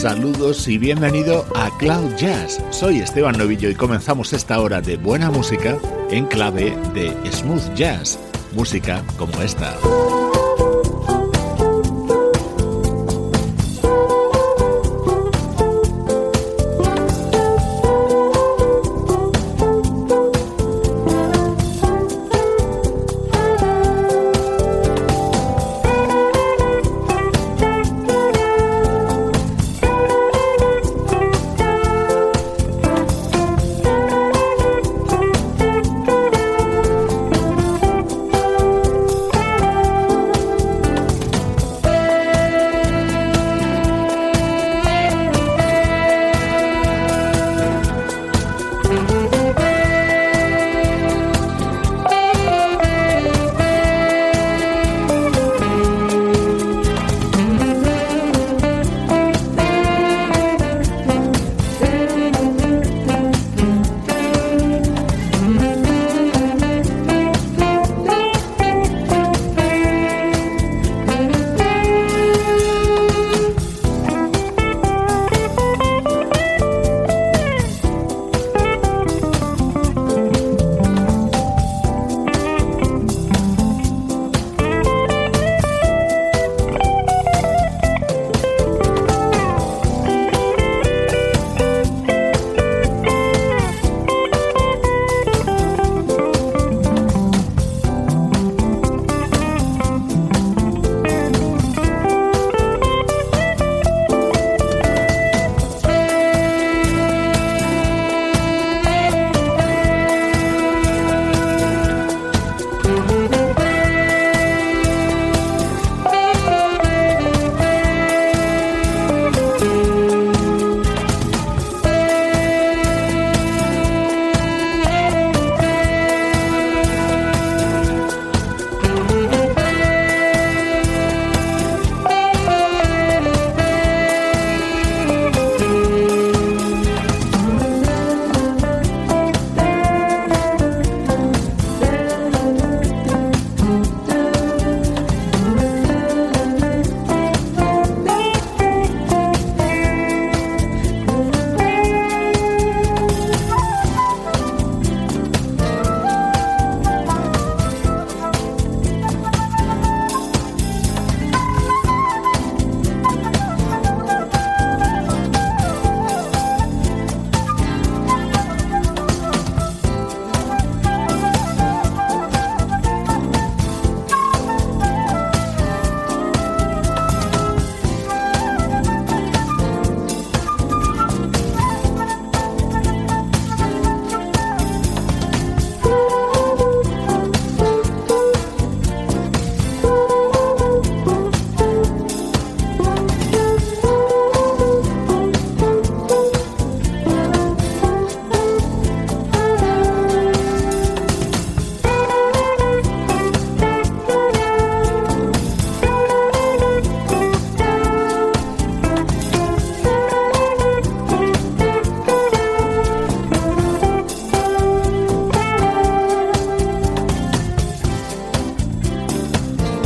Saludos y bienvenido a Cloud Jazz. Soy Esteban Novillo y comenzamos esta hora de buena música en clave de smooth jazz, música como esta.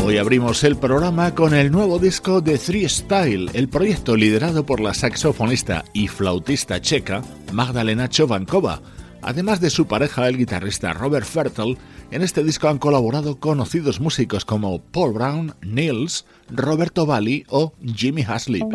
Hoy abrimos el programa con el nuevo disco de Three Style, el proyecto liderado por la saxofonista y flautista checa Magdalena Chovankova. Además de su pareja, el guitarrista Robert Fertel, en este disco han colaborado conocidos músicos como Paul Brown, Nils, Roberto Valli o Jimmy Haslip.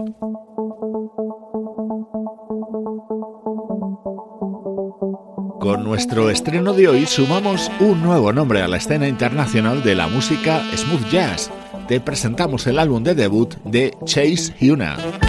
Nuestro estreno de hoy sumamos un nuevo nombre a la escena internacional de la música smooth jazz. Te presentamos el álbum de debut de Chase Huna.